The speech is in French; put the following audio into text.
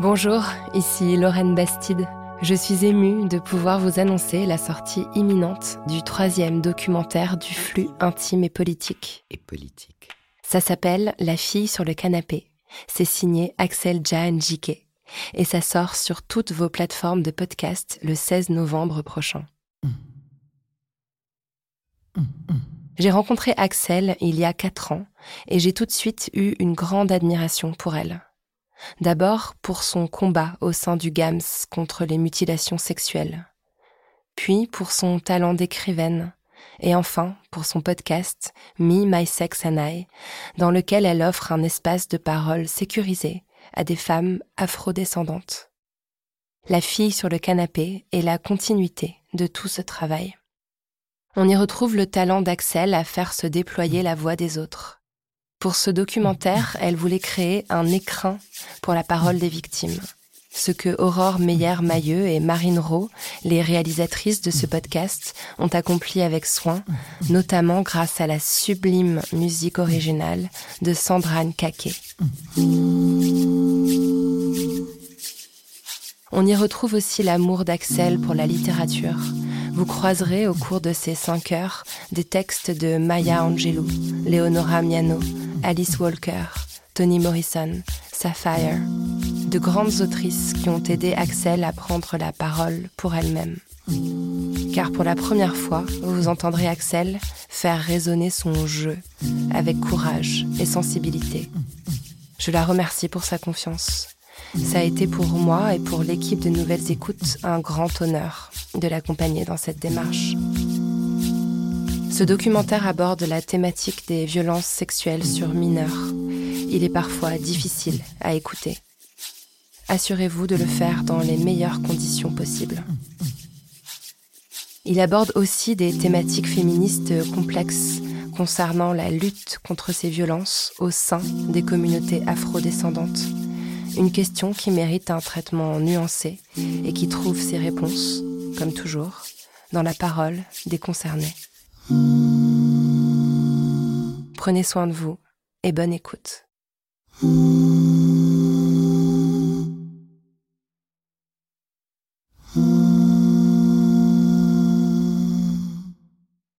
Bonjour, ici Lorraine Bastide. Je suis émue de pouvoir vous annoncer la sortie imminente du troisième documentaire du flux intime et politique. Et politique. Ça s'appelle La fille sur le canapé. C'est signé Axel Jan Jike. Et ça sort sur toutes vos plateformes de podcast le 16 novembre prochain. J'ai rencontré Axel il y a quatre ans et j'ai tout de suite eu une grande admiration pour elle. D'abord pour son combat au sein du GAMS contre les mutilations sexuelles, puis pour son talent d'écrivaine, et enfin pour son podcast Me, My Sex and dans lequel elle offre un espace de parole sécurisé à des femmes afrodescendantes. La fille sur le canapé est la continuité de tout ce travail. On y retrouve le talent d'Axel à faire se déployer la voix des autres. Pour ce documentaire, elle voulait créer un écrin pour la parole des victimes. Ce que Aurore Meyer-Mailleux et Marine Rowe, les réalisatrices de ce podcast, ont accompli avec soin, notamment grâce à la sublime musique originale de Sandra Kake. On y retrouve aussi l'amour d'Axel pour la littérature. Vous croiserez au cours de ces cinq heures des textes de Maya Angelou, Leonora Miano, Alice Walker, Toni Morrison, Sapphire, de grandes autrices qui ont aidé Axel à prendre la parole pour elle-même. Car pour la première fois, vous entendrez Axel faire résonner son jeu avec courage et sensibilité. Je la remercie pour sa confiance. Ça a été pour moi et pour l'équipe de Nouvelles Écoutes un grand honneur de l'accompagner dans cette démarche. Ce documentaire aborde la thématique des violences sexuelles sur mineurs. Il est parfois difficile à écouter. Assurez-vous de le faire dans les meilleures conditions possibles. Il aborde aussi des thématiques féministes complexes concernant la lutte contre ces violences au sein des communautés afrodescendantes. Une question qui mérite un traitement nuancé et qui trouve ses réponses, comme toujours, dans la parole des concernés. Prenez soin de vous et bonne écoute. Hmm.